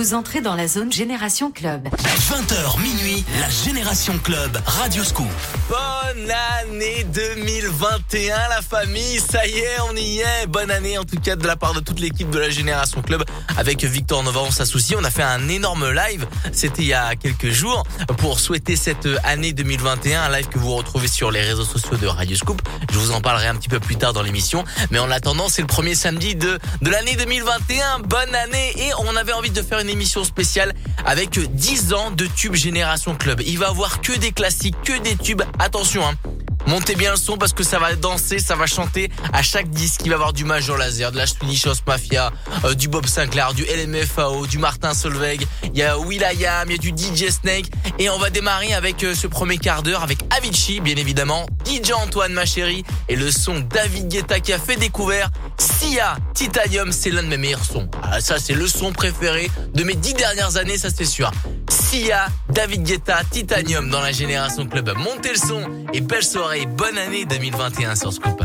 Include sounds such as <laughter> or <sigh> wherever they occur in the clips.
Vous entrez dans la zone Génération Club. 20h minuit, la Génération Club, Radio Scoop. Bonne année 2021 la famille, ça y est, on y est. Bonne année en tout cas de la part de toute l'équipe de la Génération Club avec Victor Nova, on s'associe. On a fait un énorme live, c'était il y a quelques jours, pour souhaiter cette année 2021, un live que vous retrouvez sur les réseaux sociaux de Radio Scoop. Je vous en parlerai un petit peu plus tard dans l'émission. Mais en attendant, c'est le premier samedi de, de l'année 2021. Bonne année et on avait envie de faire une émission spéciale avec 10 ans de tube Génération Club. Il va avoir que des classiques, que des tubes. Attention, hein. Montez bien le son parce que ça va danser, ça va chanter à chaque disque. Il va y avoir du Major Laser, de la House Mafia, euh, du Bob Sinclair, du LMFAO, du Martin Solveig. Il y a Will.i.am, il y a du DJ Snake. Et on va démarrer avec euh, ce premier quart d'heure avec Avicii, bien évidemment. DJ Antoine, ma chérie. Et le son David Guetta qui a fait découvert Sia Titanium. C'est l'un de mes meilleurs sons. Ah, ça, c'est le son préféré de mes dix dernières années, ça c'est sûr. Sia, David Guetta, Titanium dans la Génération Club. Montez le son et belle soirée, bonne année 2021 sur Scoop.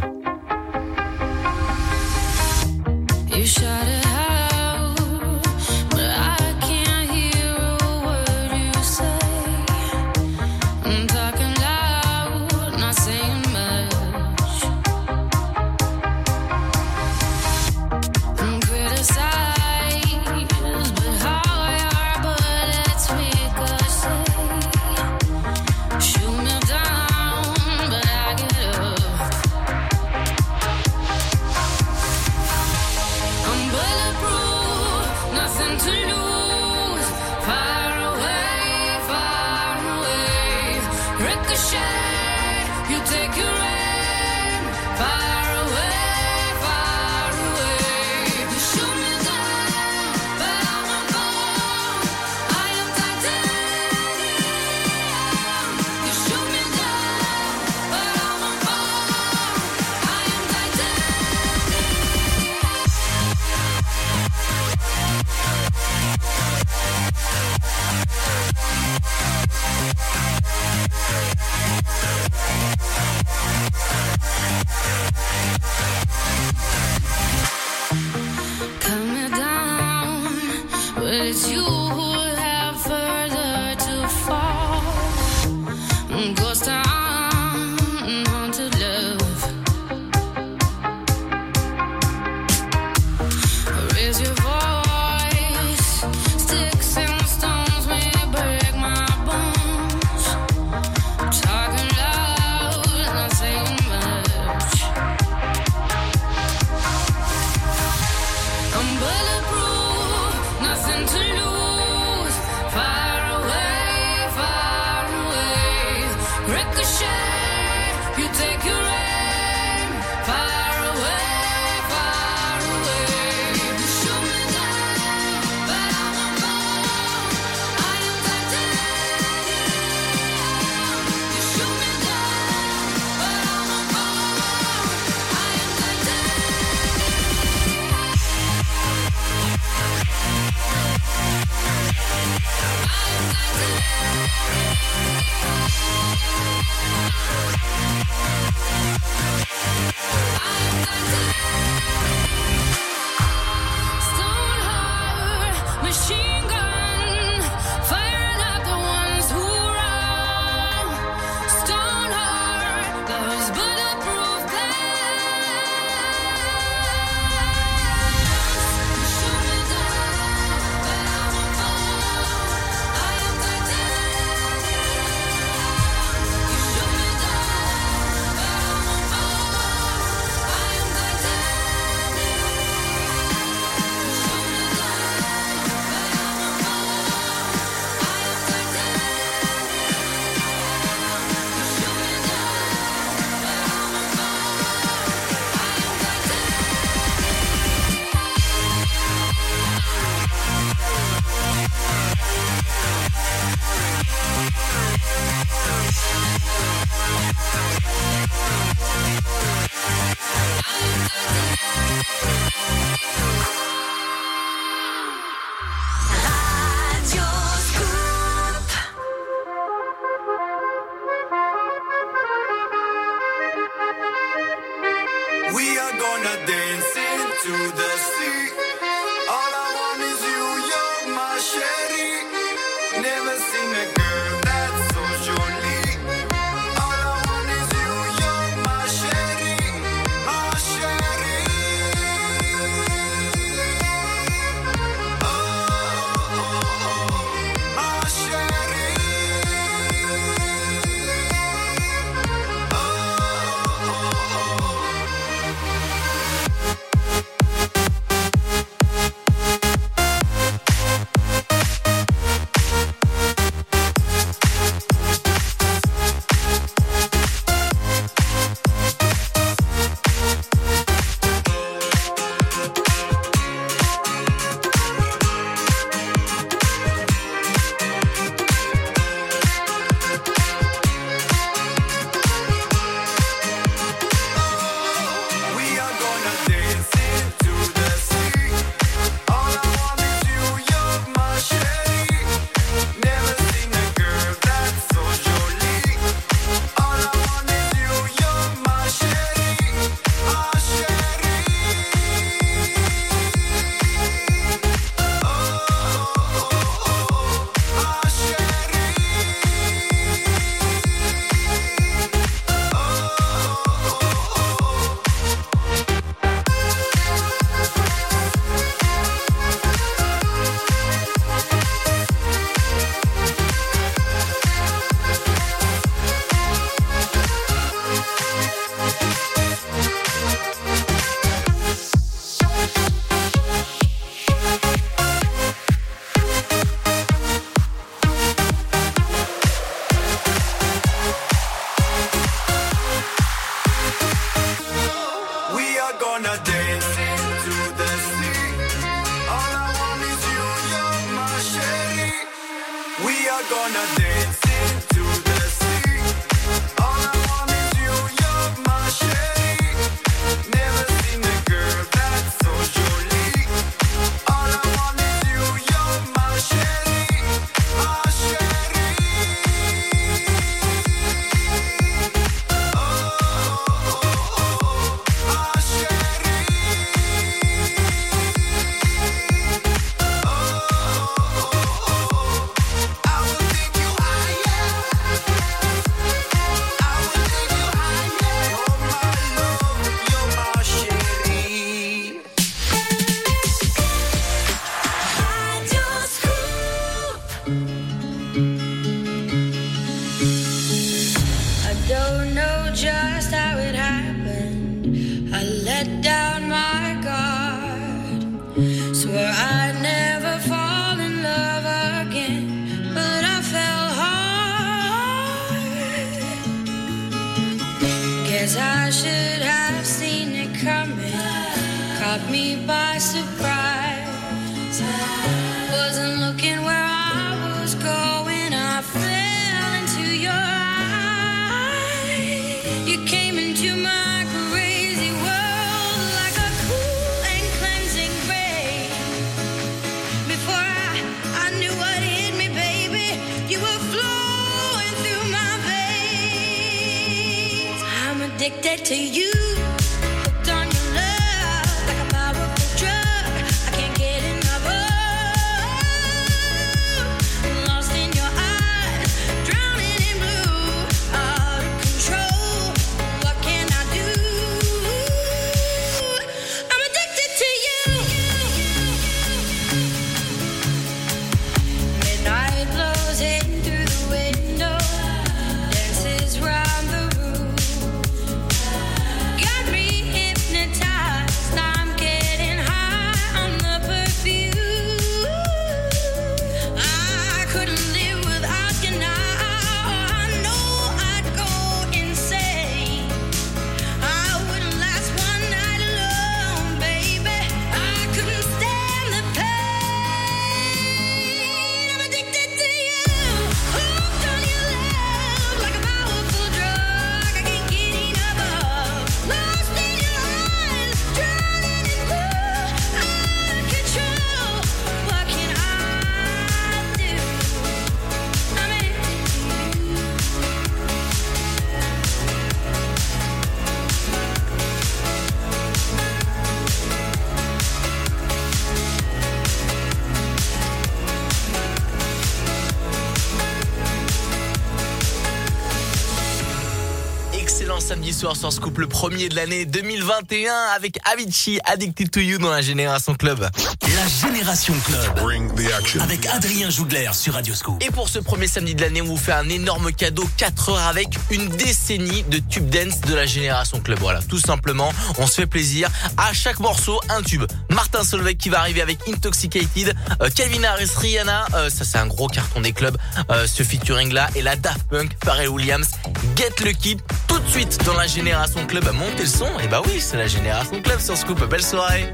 Soir sur Scoop, le premier de l'année 2021 avec Avicii, Addicted to You dans la Génération Club. La Génération Club. Avec Adrien Jougler sur Radio Scoop. Et pour ce premier samedi de l'année, on vous fait un énorme cadeau, 4 heures avec une décennie de tube dance de la Génération Club. Voilà, tout simplement, on se fait plaisir. À chaque morceau, un tube. Martin Solveig qui va arriver avec Intoxicated, euh, Calvin Harris, Rihanna, euh, ça c'est un gros carton des clubs, euh, ce featuring là, et la Daft Punk, Pharrell Williams, Get Lucky, de suite dans la Génération Club. Montez le son, et bah oui, c'est la Génération Club sur Scoop. Belle soirée.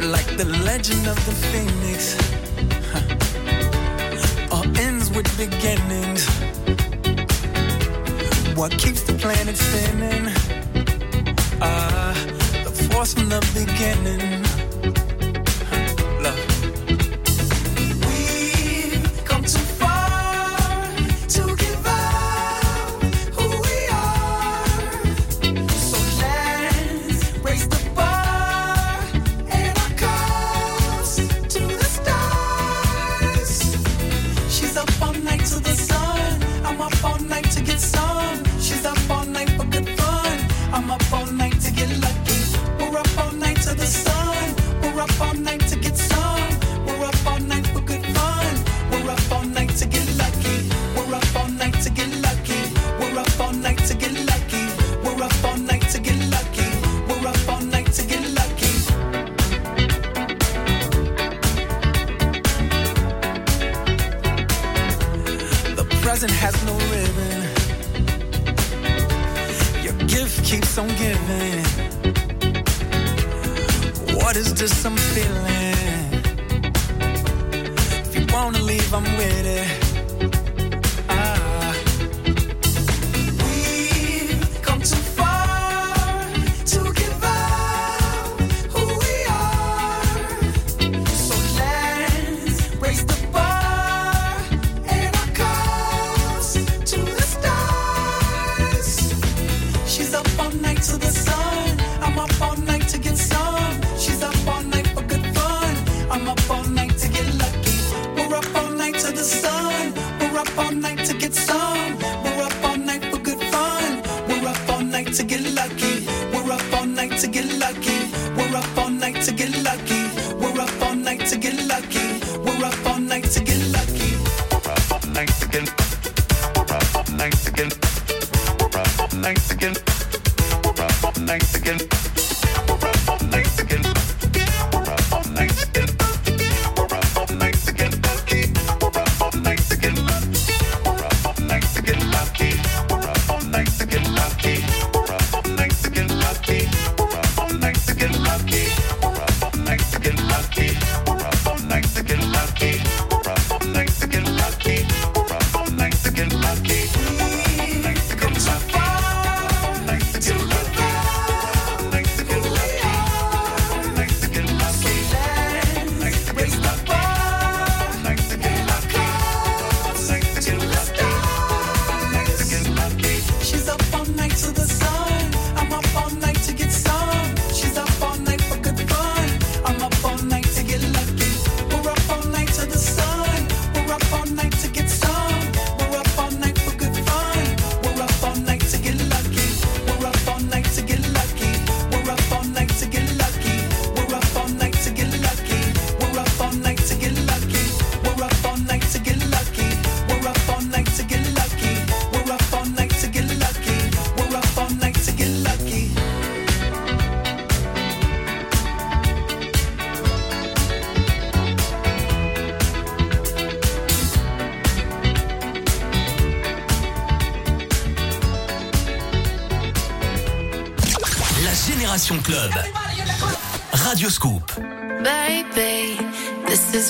Like the legend of the phoenix. All ends with beginnings. What keeps the planet spinning? Ah, the force from the beginning.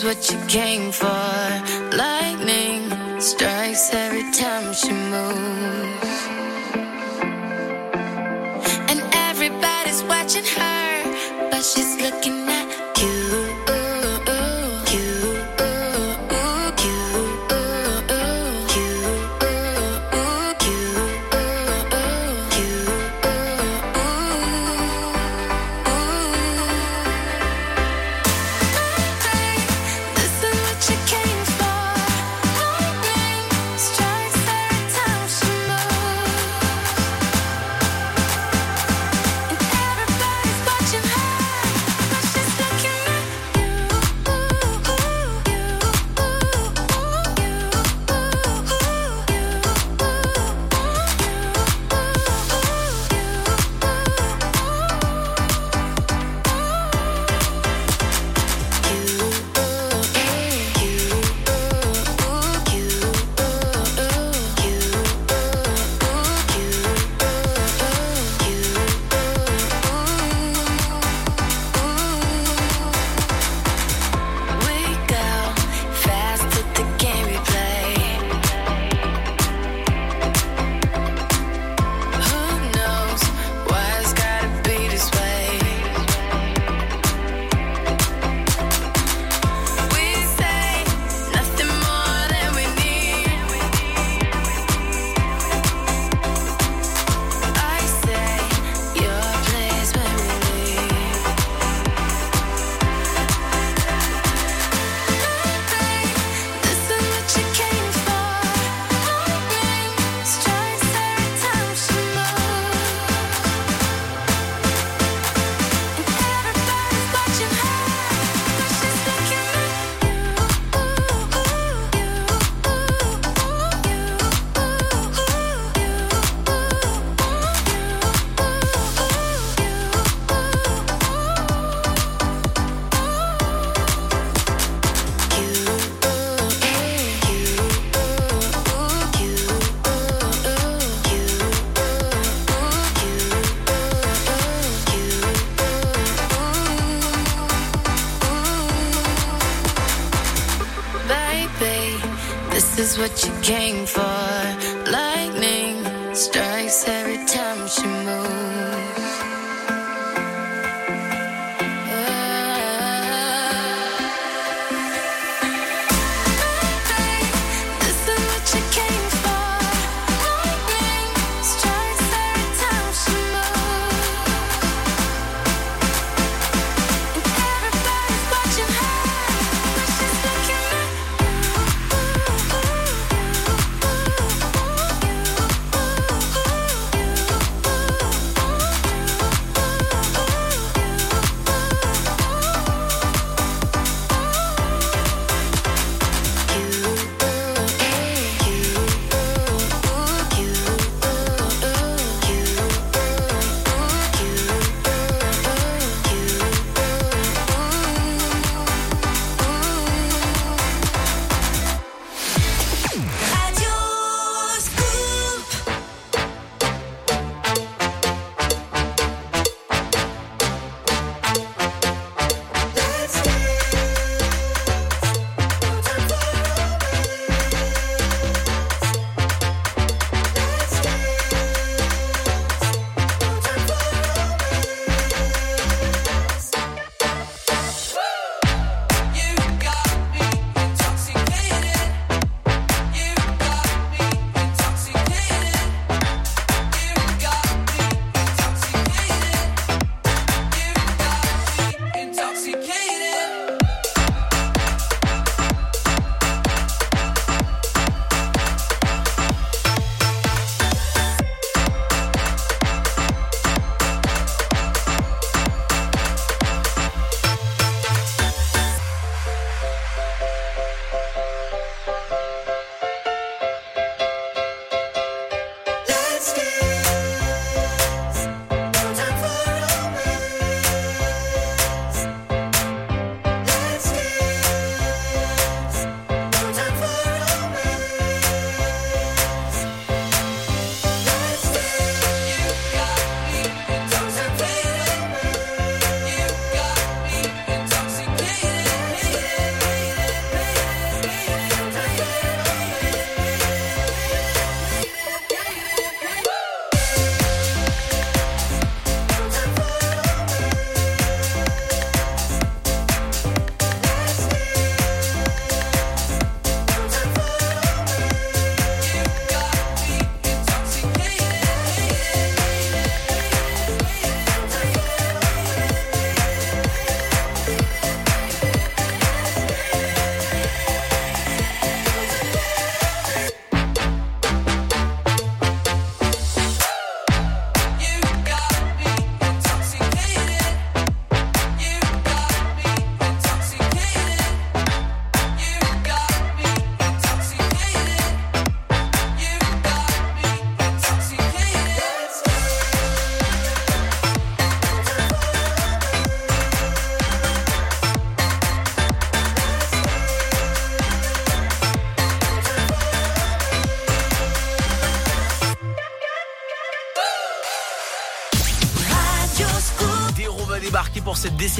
What you came for.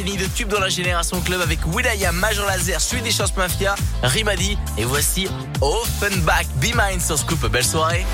décennie de tubes dans la génération club avec Wilaya, Major Laser, des Chances Mafia, Rimadi et voici Offenbach, Be Mine sur Scoop. Belle soirée.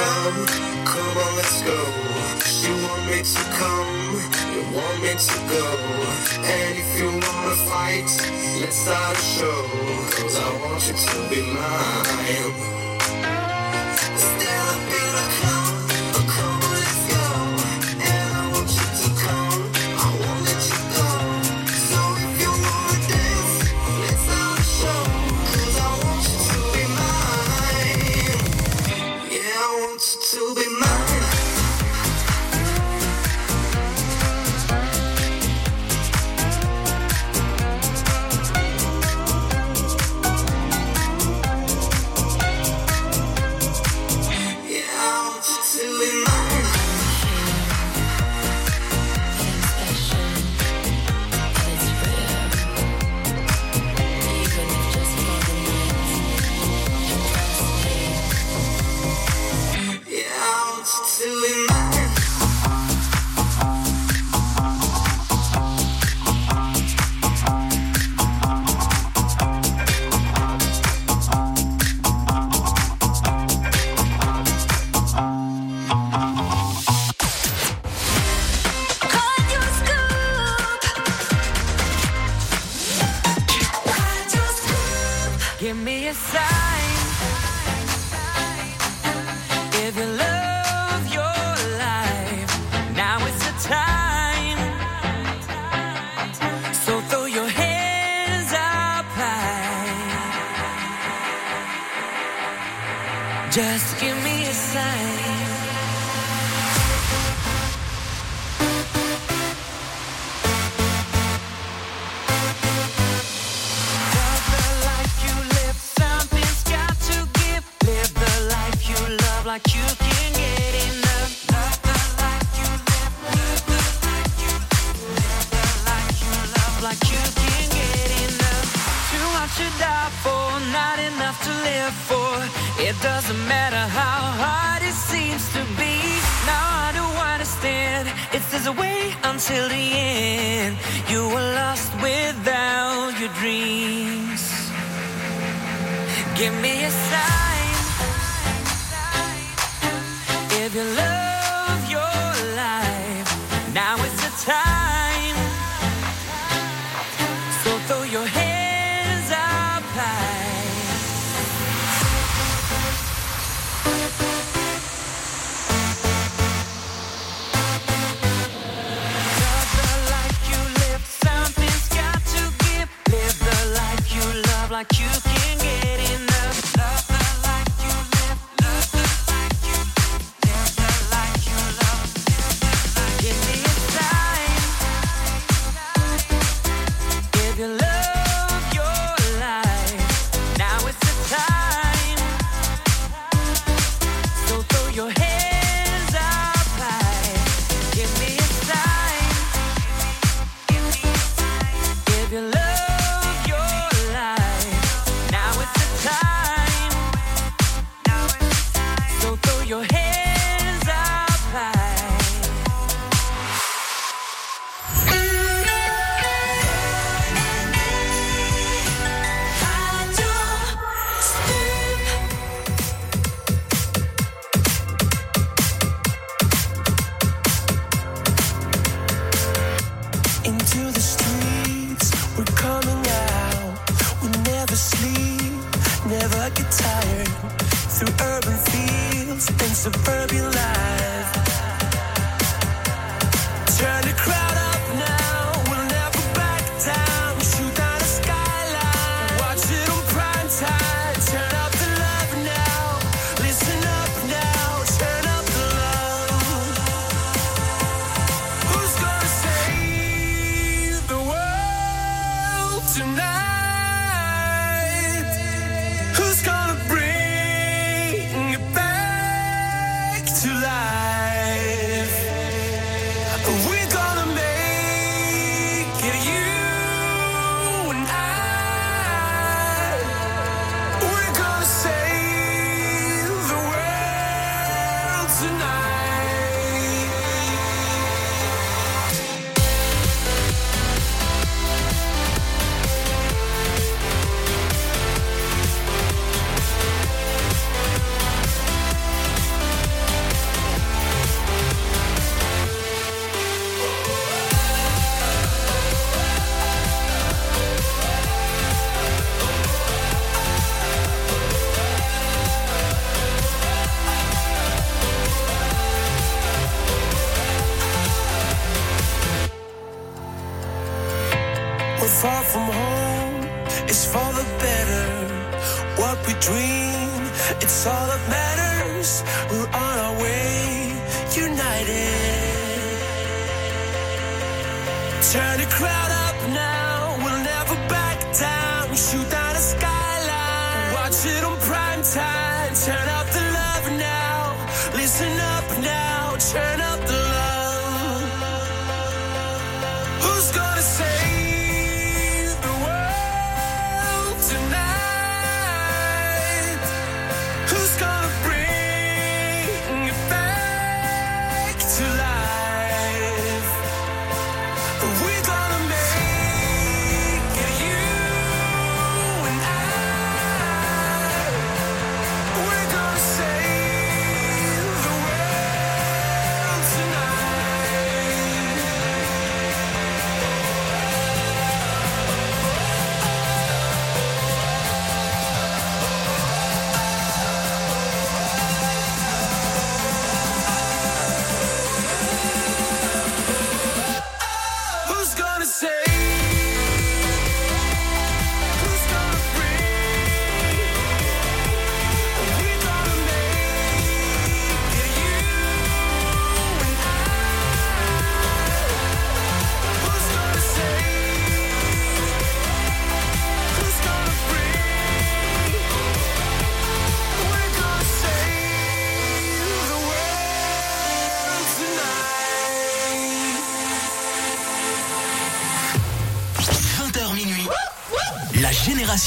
Come, Come on, let's go. You want me to come, you want me to go. And if you wanna fight, let's start a show. Cause I want you to be mine.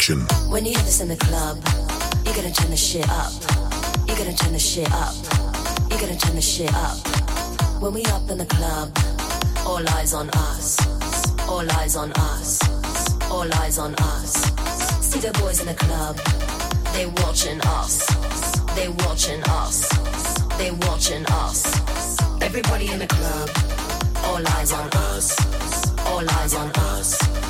When you have this in the club, you're gonna turn the shit up. You're gonna turn the shit up. You're gonna turn the shit up. When we up in the club, all eyes on us. All eyes on us. All eyes on us. See the boys in the club. They watching us. They watching us. They watching us. Everybody in the club. All eyes on us. All eyes on us.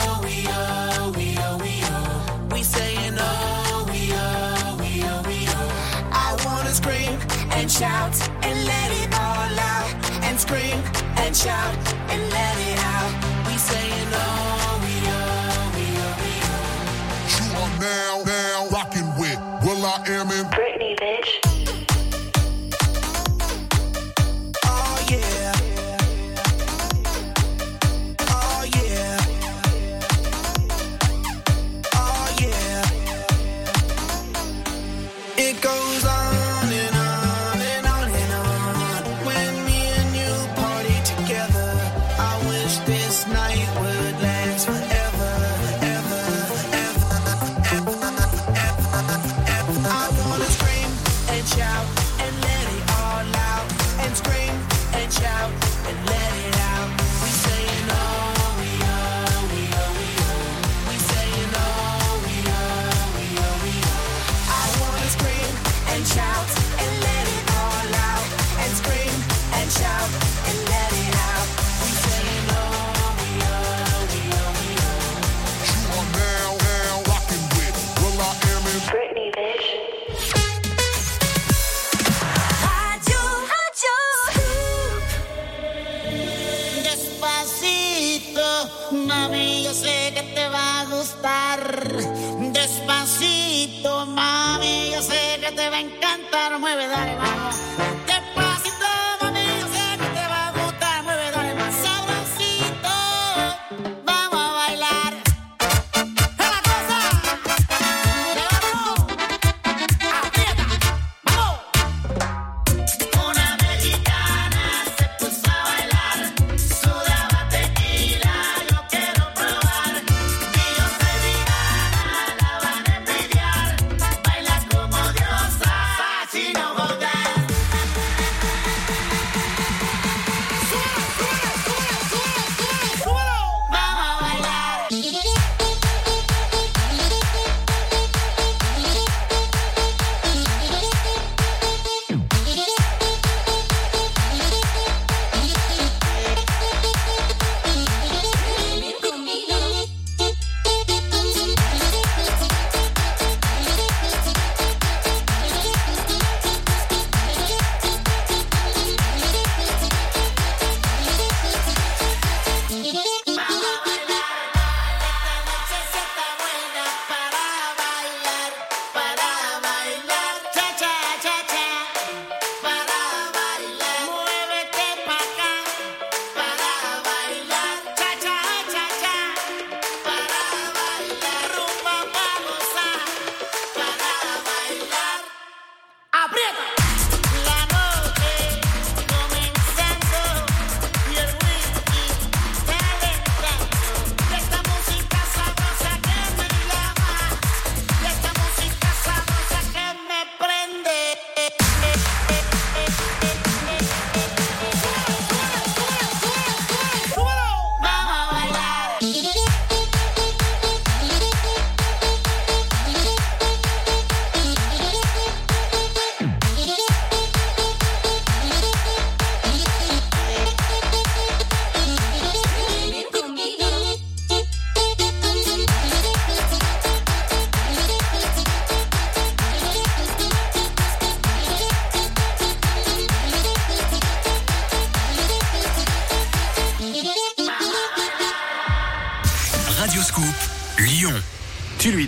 shout and let it out. We saying oh, we oh, we oh, we oh. You are now, now rocking with Will I Am in va a encantar. Mueve, dale, vamos.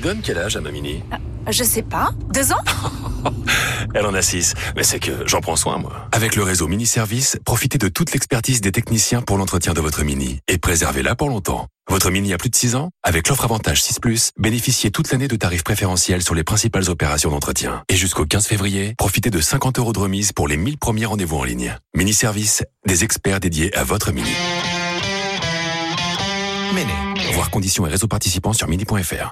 Donnes quel âge à ma mini Je sais pas. Deux ans? <laughs> Elle en a 6, mais c'est que j'en prends soin, moi. Avec le réseau Mini Service, profitez de toute l'expertise des techniciens pour l'entretien de votre Mini et préservez-la pour longtemps. Votre Mini a plus de 6 ans? Avec l'offre Avantage 6+, bénéficiez toute l'année de tarifs préférentiels sur les principales opérations d'entretien. Et jusqu'au 15 février, profitez de 50 euros de remise pour les 1000 premiers rendez-vous en ligne. Mini Service, des experts dédiés à votre Mini. Méné. Voir conditions et réseaux participants sur mini.fr.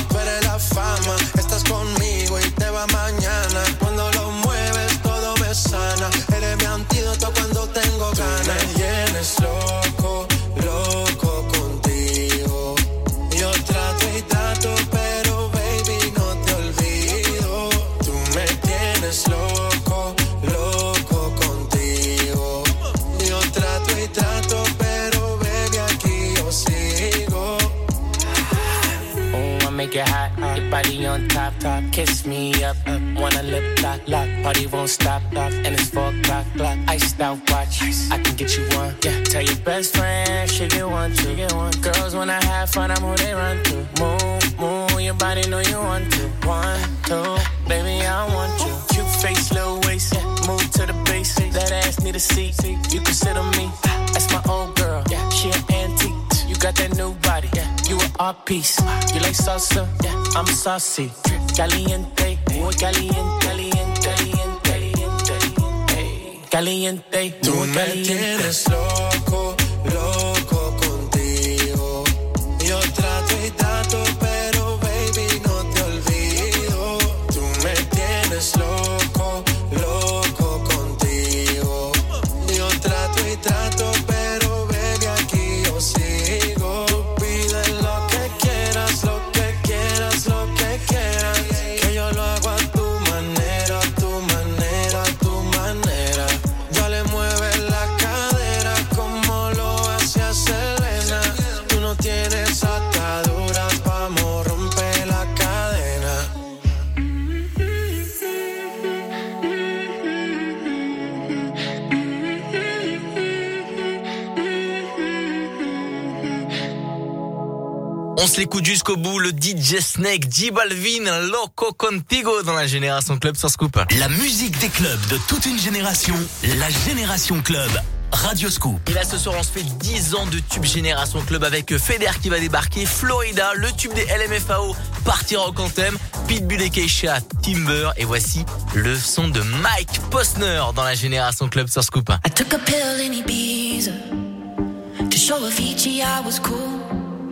body on top, top. Kiss me up, up. Wanna lip lock, lock. Party won't stop, stop. And it's four o'clock, clock. Iced out watch. I can get you one. Yeah, tell your best friend she get one, she get one. Girls wanna have fun, I'm who they run to. Move, move. Your body know you want to. One, two, baby, I want you. Cute face, little waist. Yeah, move to the base. That ass need a seat. You can sit on me. That's my old girl. Yeah, she an antique. You got that new body, yeah. You an art piece. You like salsa, yeah. I'm saucy. Caliente, muy caliente, caliente, caliente, caliente. Caliente, Tú muy me caliente. tienes loco On se l'écoute jusqu'au bout, le DJ Snake, J Balvin, Loco Contigo dans la Génération Club sur Scoop. La musique des clubs de toute une génération. La Génération Club. Radio Scoop. Et là ce soir on se fait 10 ans de tube Génération Club avec Feder qui va débarquer, Florida, le tube des LMFAO, Partir en Quantum, Pitbull et Keisha, Timber et voici le son de Mike Posner dans la Génération Club sur Scoop. I took a pill in Ibiza to show Avicii I was cool.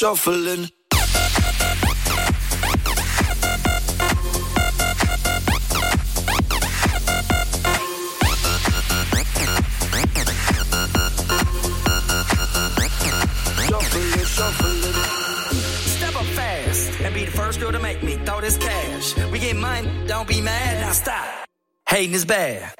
shuffling. Girl to make me throw this cash. We get mine, don't be mad, now stop. Hating is bad.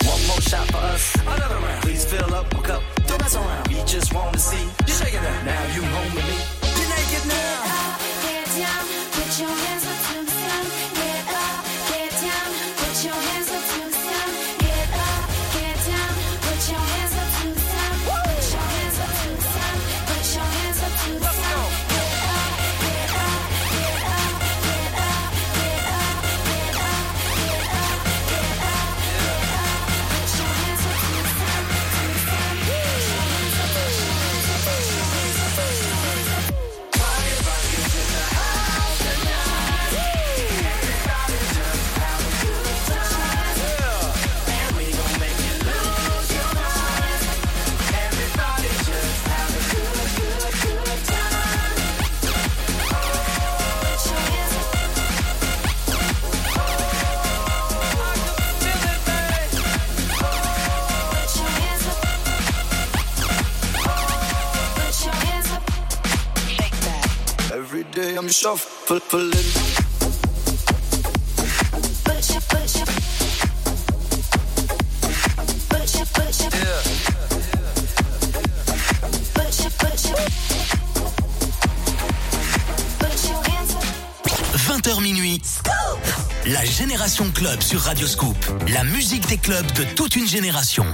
you heures minuit. La Génération Club sur Radio Scoop. La musique des clubs de toute une génération.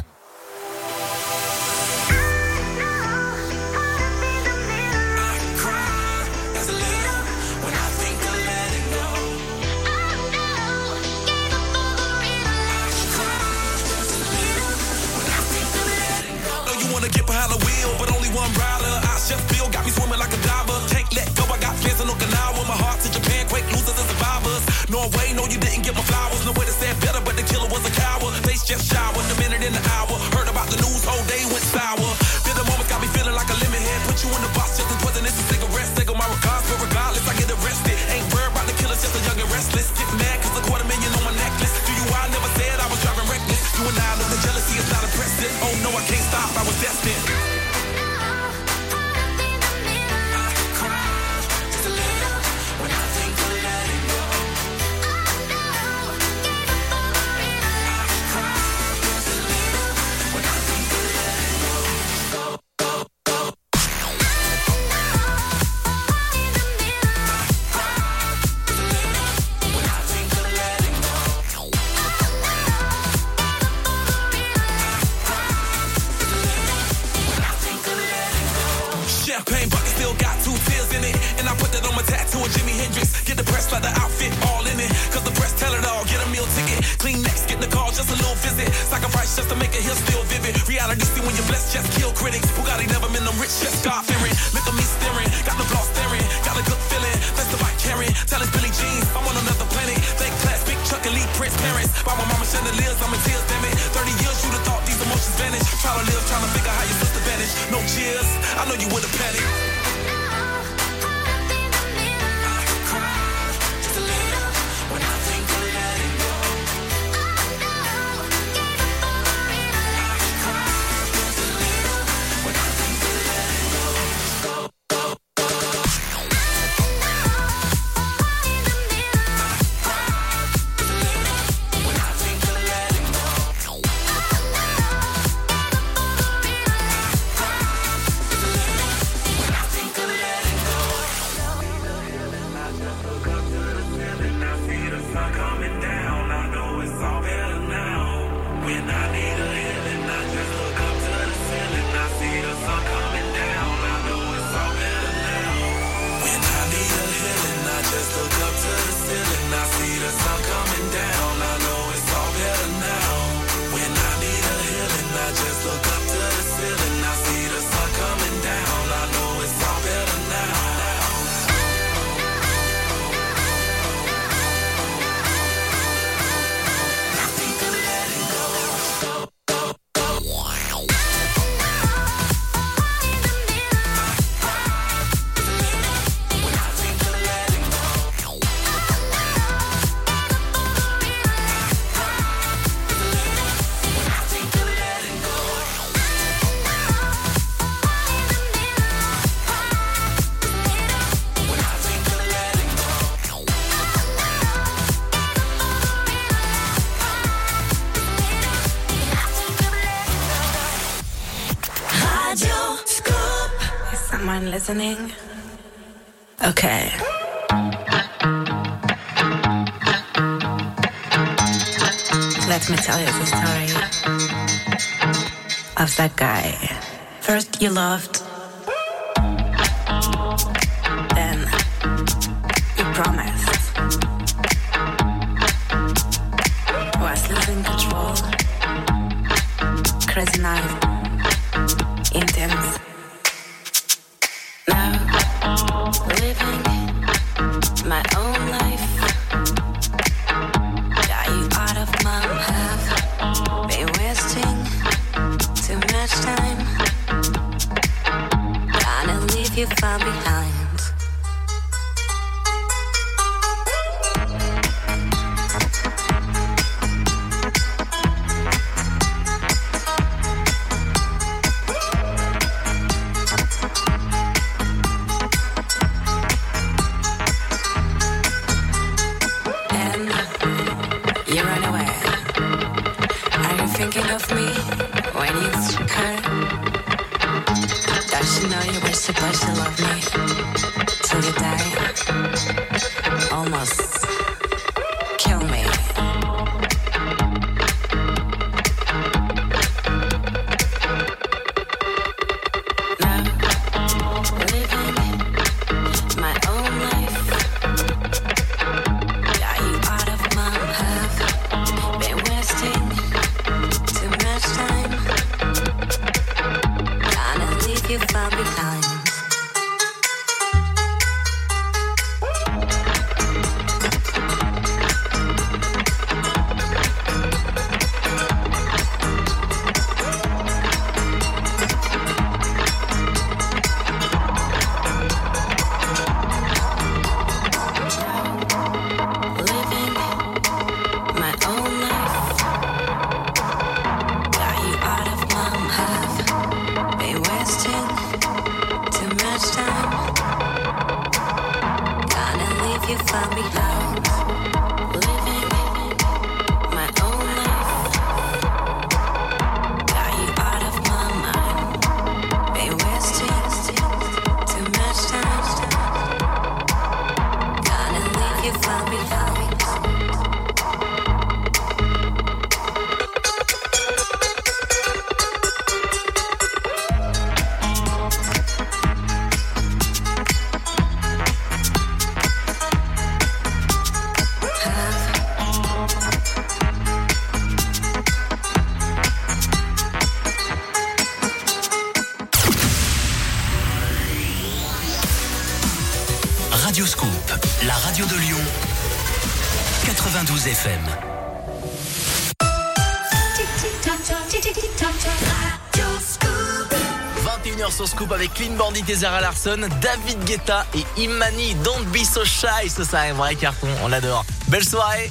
listening? Okay. Let me tell you the story of that guy. First, you loved Scoop avec Clean Bandit et Larson, David Guetta et Imani. Don't be so shy, ça c'est un vrai carton, on l'adore. Belle soirée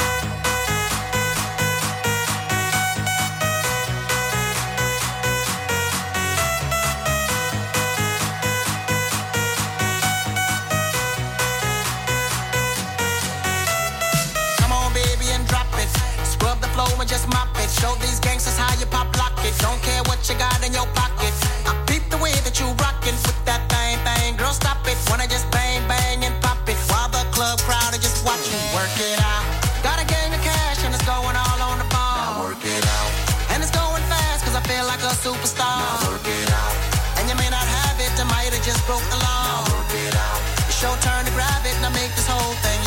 showtime to grab it and I make this whole thing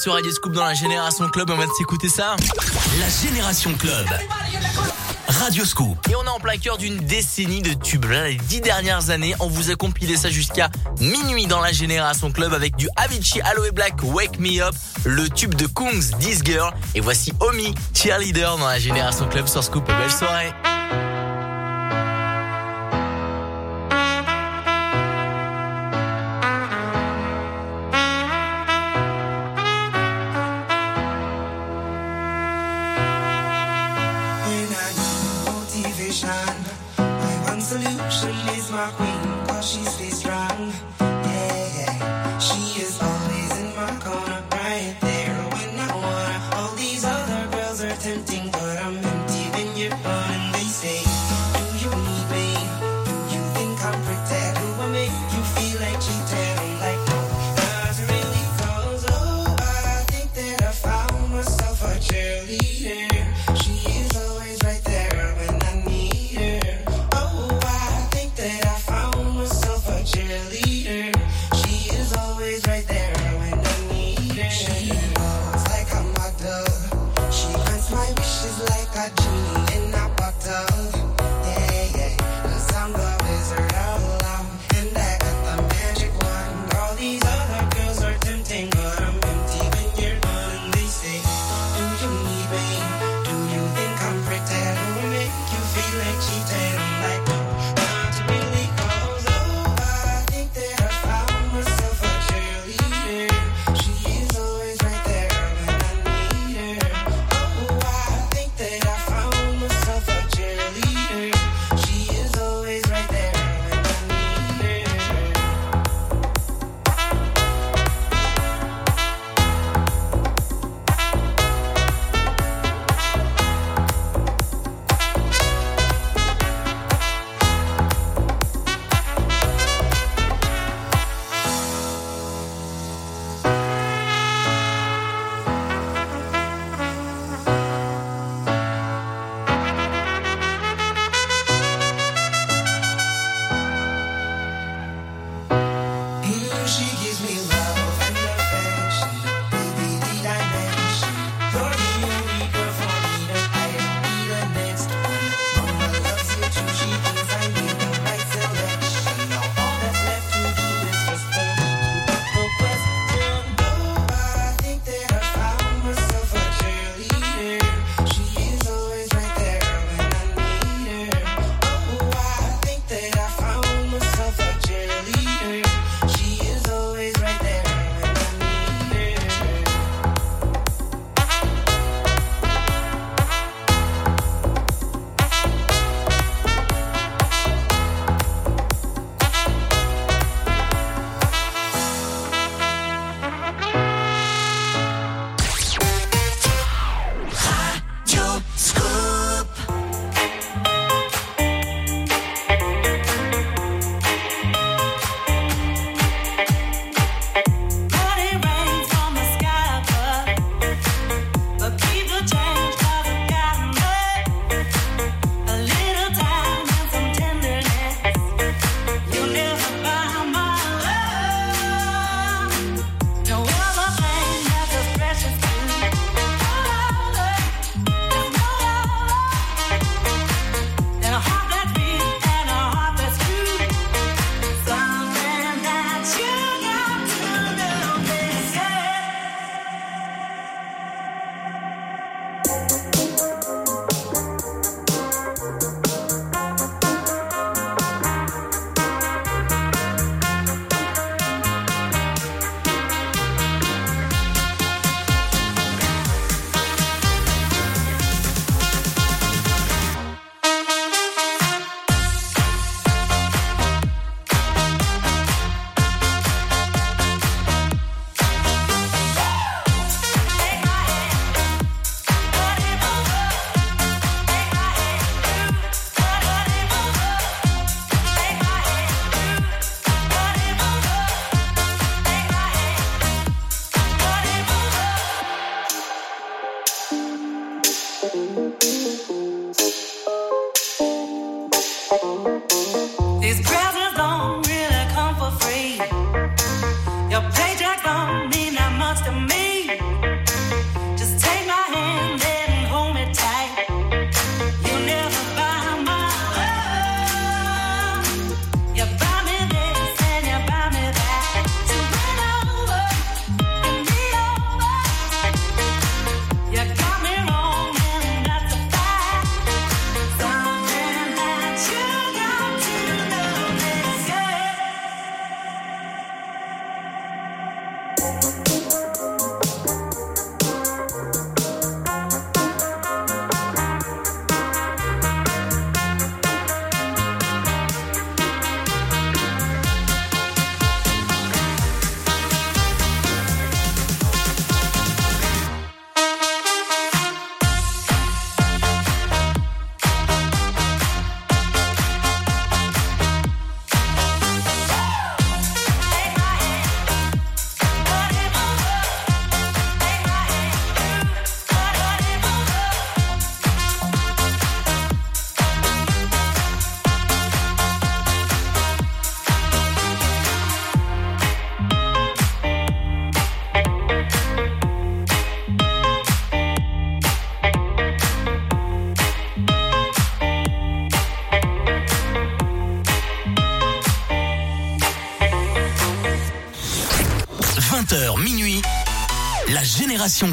Sur Radio Scoop dans la Génération Club. On va s'écouter ça. La Génération Club. Radio Scoop. Et on est en plein cœur d'une décennie de tubes. Là, les dix dernières années, on vous a compilé ça jusqu'à minuit dans la Génération Club avec du Avicii Aloe Black Wake Me Up, le tube de Kungs This Girl. Et voici Omi, cheerleader dans la Génération Club sur Scoop. Belle soirée.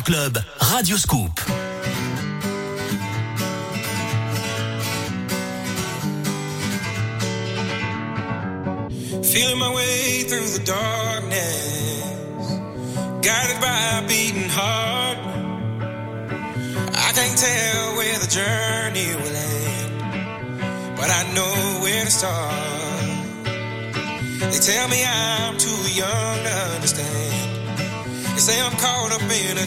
Club, Radio Scoop.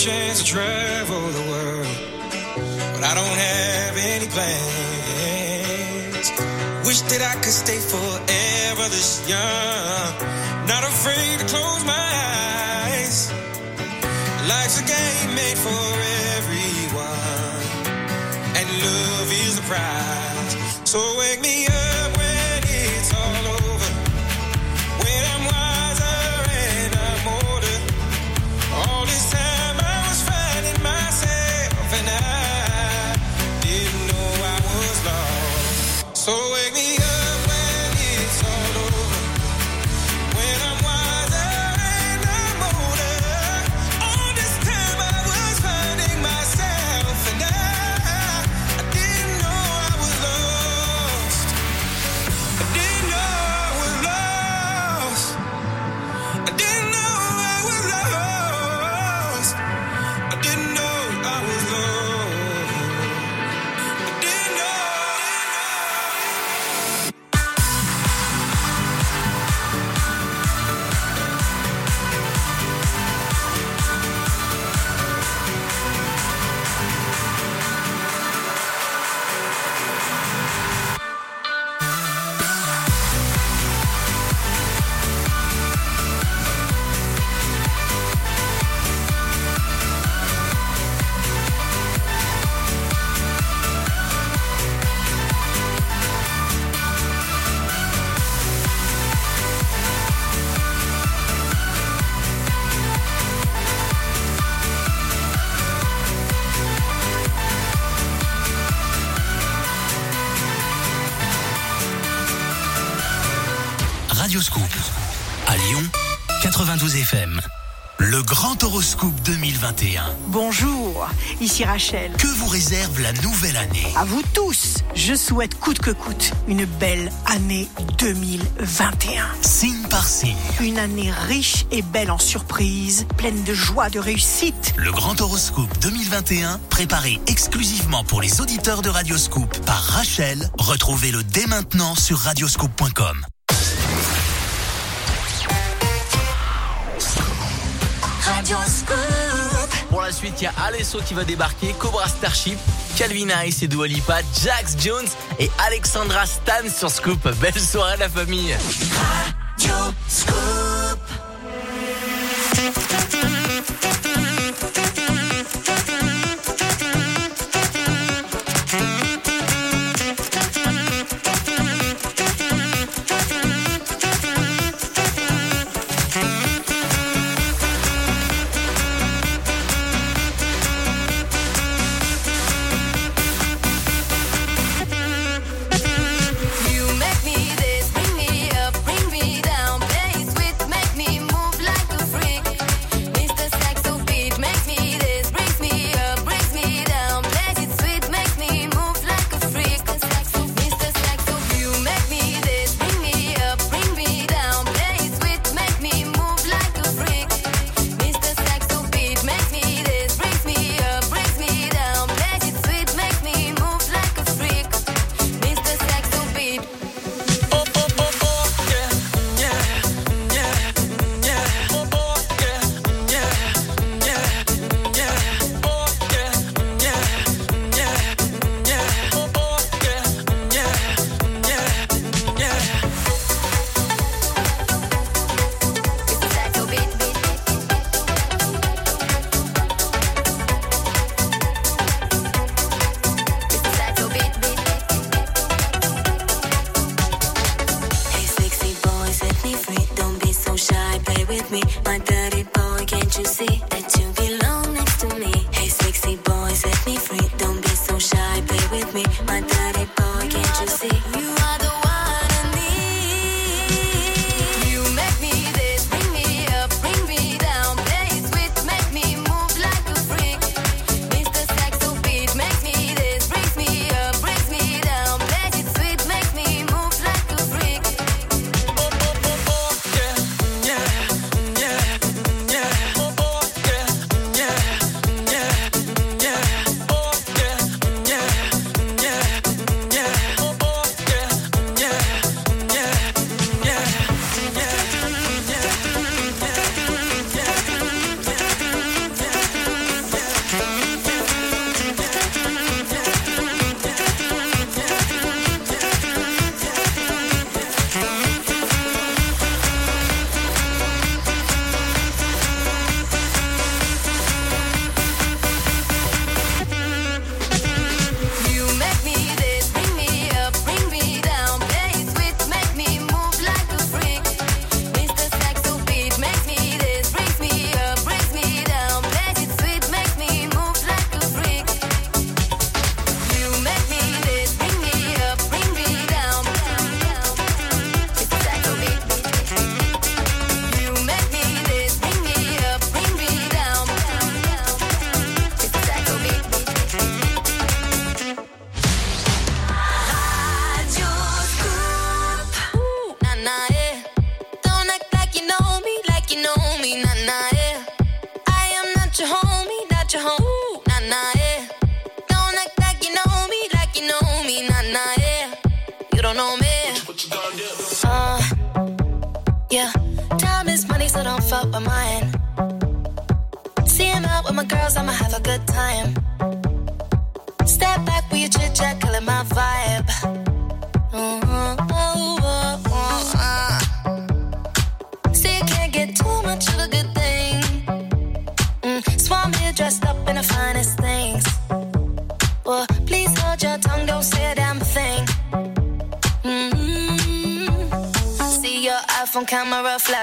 Chance to travel the world, but I don't have any plans. Wish that I could stay forever this young, 2021. Bonjour, ici Rachel. Que vous réserve la nouvelle année? À vous tous, je souhaite coûte que coûte une belle année 2021. Signe par signe. Une année riche et belle en surprises, pleine de joie, de réussite. Le grand horoscope 2021, préparé exclusivement pour les auditeurs de Radioscoop par Rachel. Retrouvez-le dès maintenant sur radioscoop.com. Pour la suite, il y a Alesso qui va débarquer, Cobra Starship, Calvin Harris et Dua Lipa, Jax Jones et Alexandra Stan sur Scoop. Belle soirée la famille.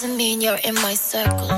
doesn't mean you're in my circle.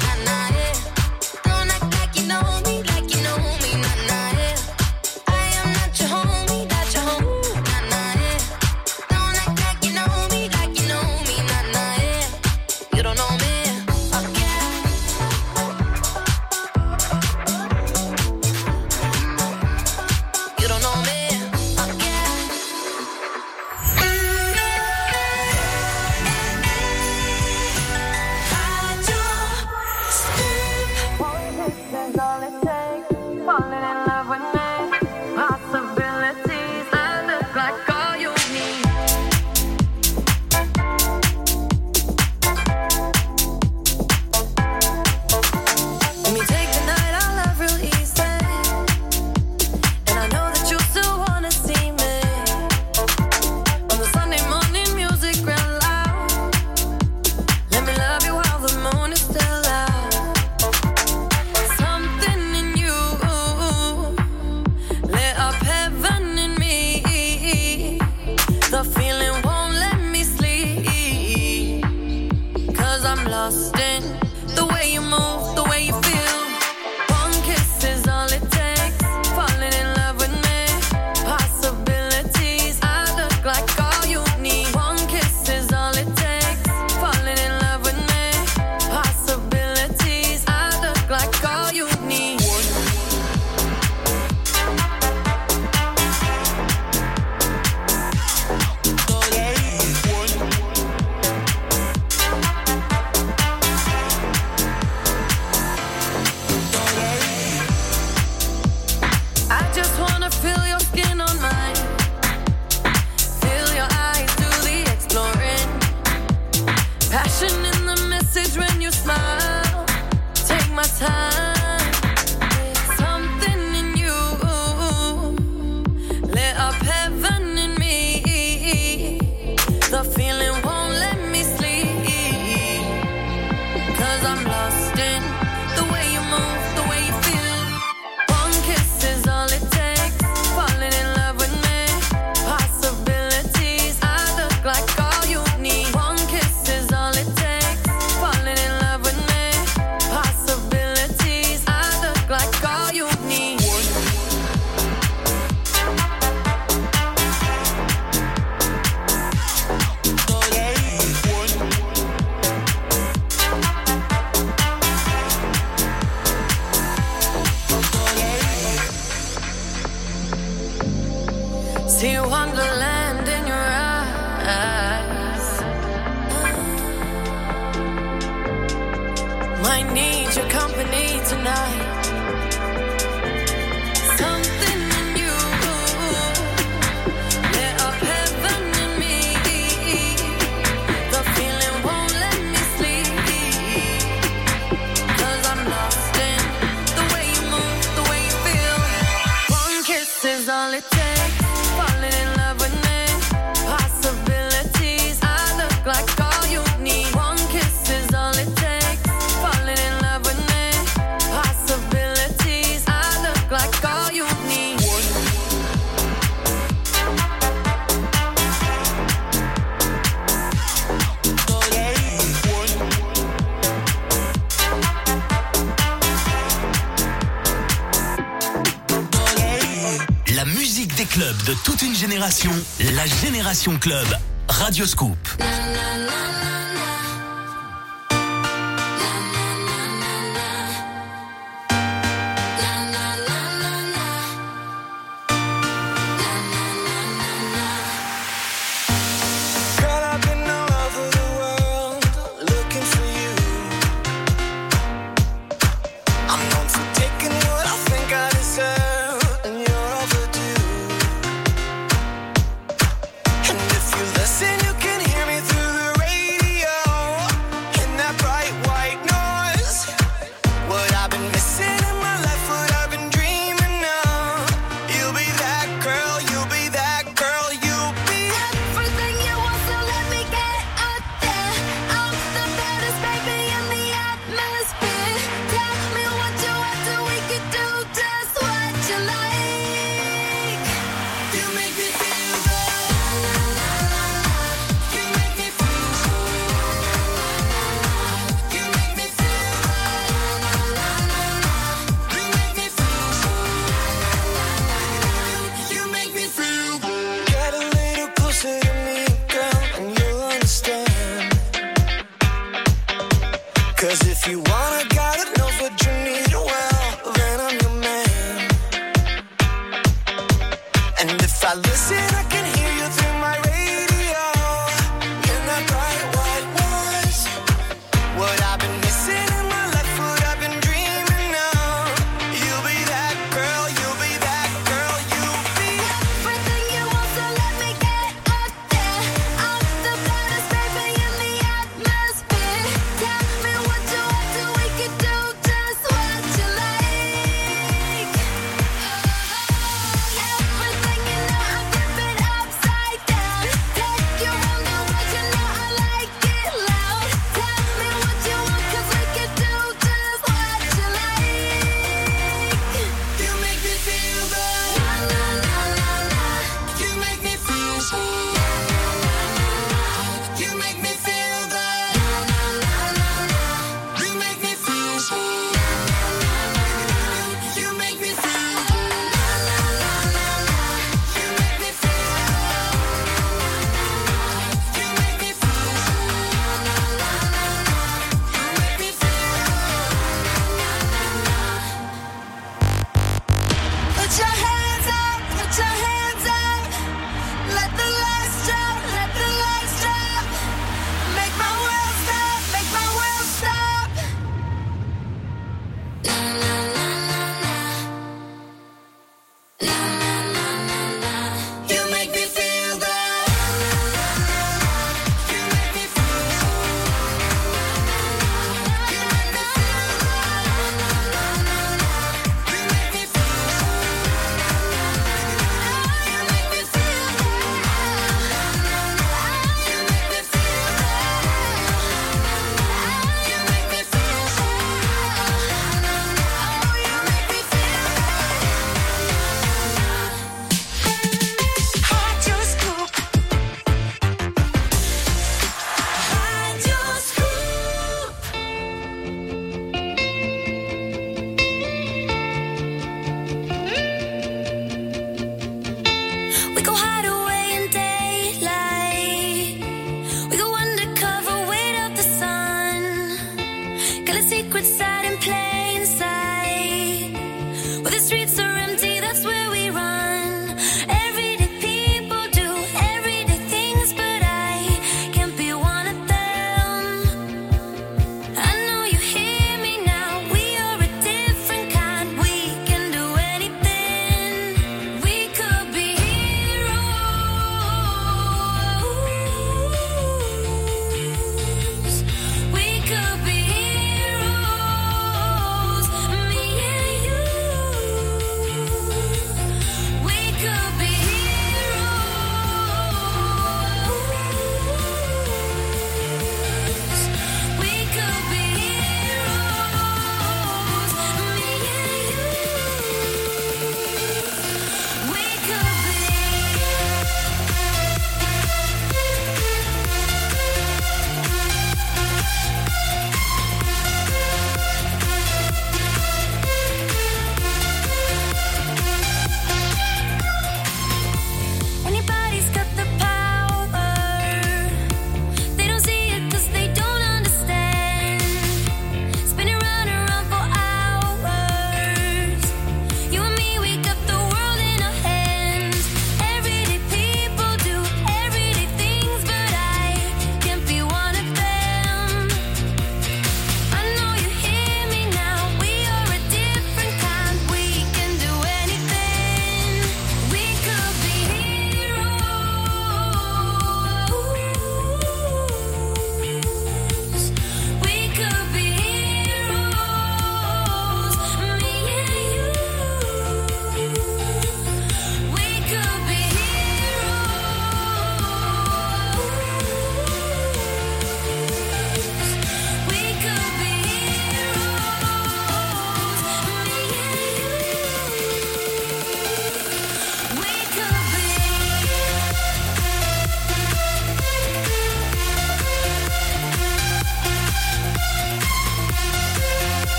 Club. Radio Scoop.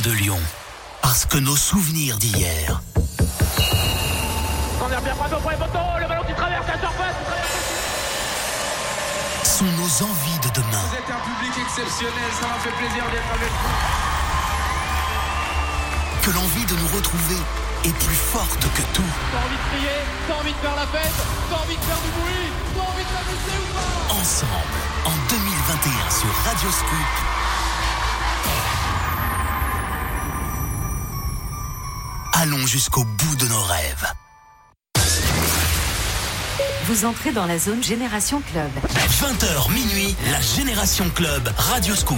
Radio de Lyon. Parce que nos souvenirs d'hier sont nos envies de demain. Vous êtes un public exceptionnel, ça m'a fait plaisir d'être avec vous. Que l'envie de nous retrouver est plus forte que tout. T'as envie de crier, t'as envie de faire la fête, t'as envie de faire du bruit, t'as envie de t'amuser ou pas? Ensemble, en 2021 sur Radio Scoop. Allons jusqu'au bout de nos rêves. Vous entrez dans la zone Génération Club. 20h minuit, la Génération Club Radio Scoop.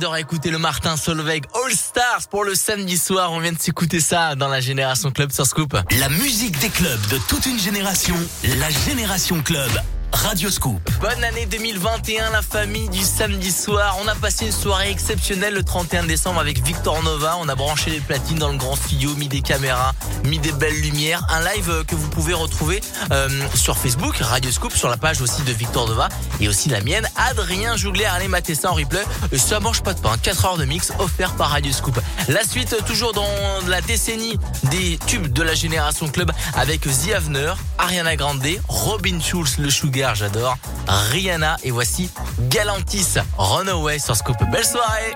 J'adore écouter le Martin Solveig All Stars pour le samedi soir. On vient de s'écouter ça dans la Génération Club sur Scoop. La musique des clubs de toute une génération, la Génération Club Radio Scoop. Bonne année 2021, la famille du samedi soir. On a passé une soirée exceptionnelle le 31 décembre avec Victor Nova. On a branché les platines dans le grand studio, mis des caméras, mis des belles lumières. Un live euh, que vous pouvez retrouver euh, sur Facebook, Radio Scoop, sur la page aussi de Victor Nova et aussi la mienne. Adrien Jouglet, allez mater ça en replay. Et ça mange pas de pain. 4 heures de mix offert par Radio Scoop. La suite, euh, toujours dans la décennie des tubes de la Génération Club avec The Avener, Ariana Grande, Robin Schulz, le Sugar, j'adore, Rihanna et voici Galantis, Runaway sur Scoop. Belle soirée.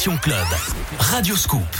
Club. Radio Scoop.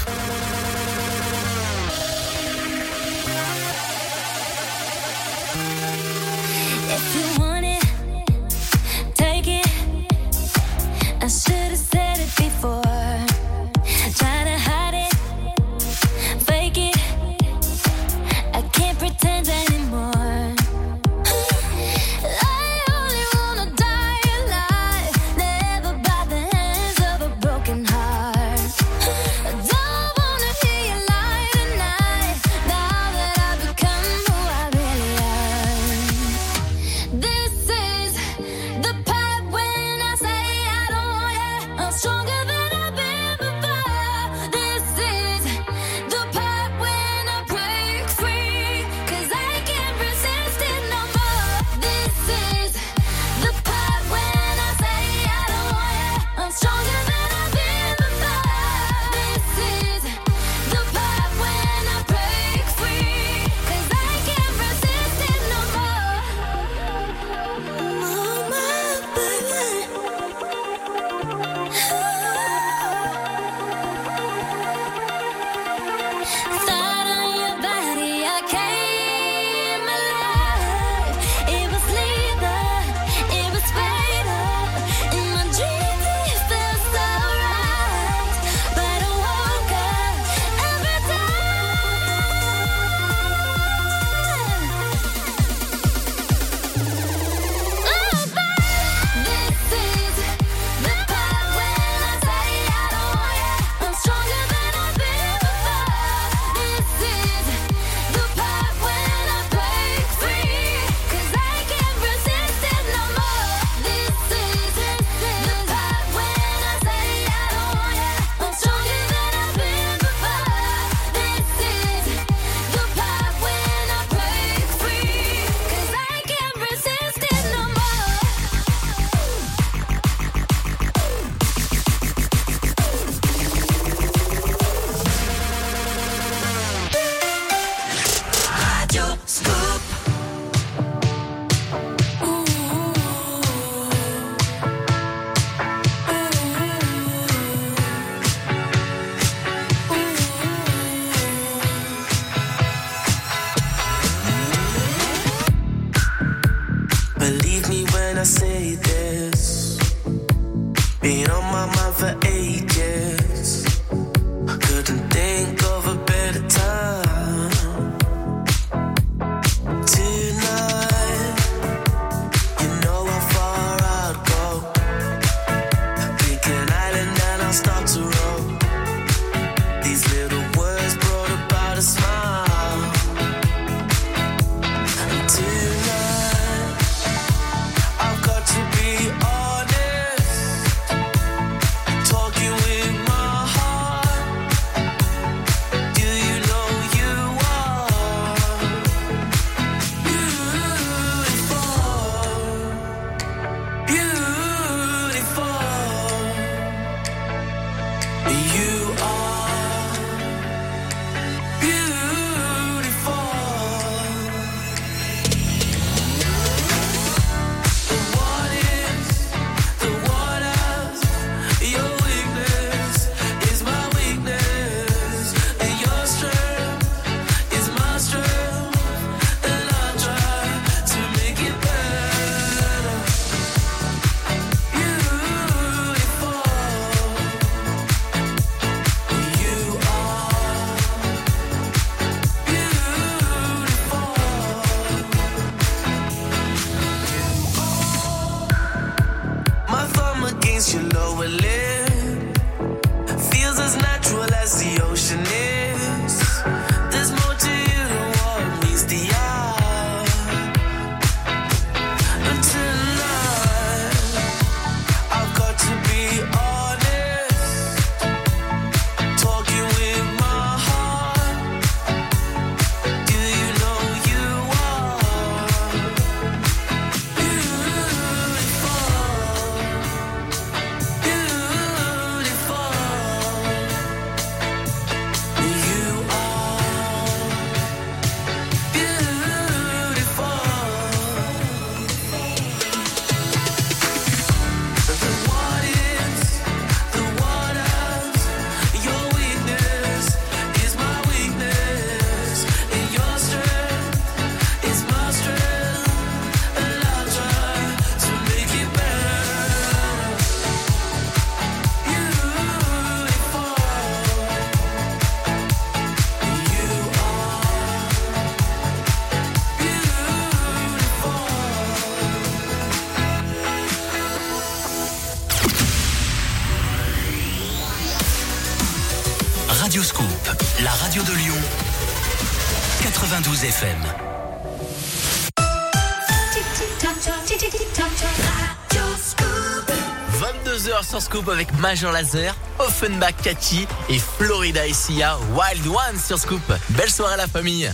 Avec Major Laser, Offenbach Cathy et Florida SIA Wild One sur Scoop. Belle soirée à la famille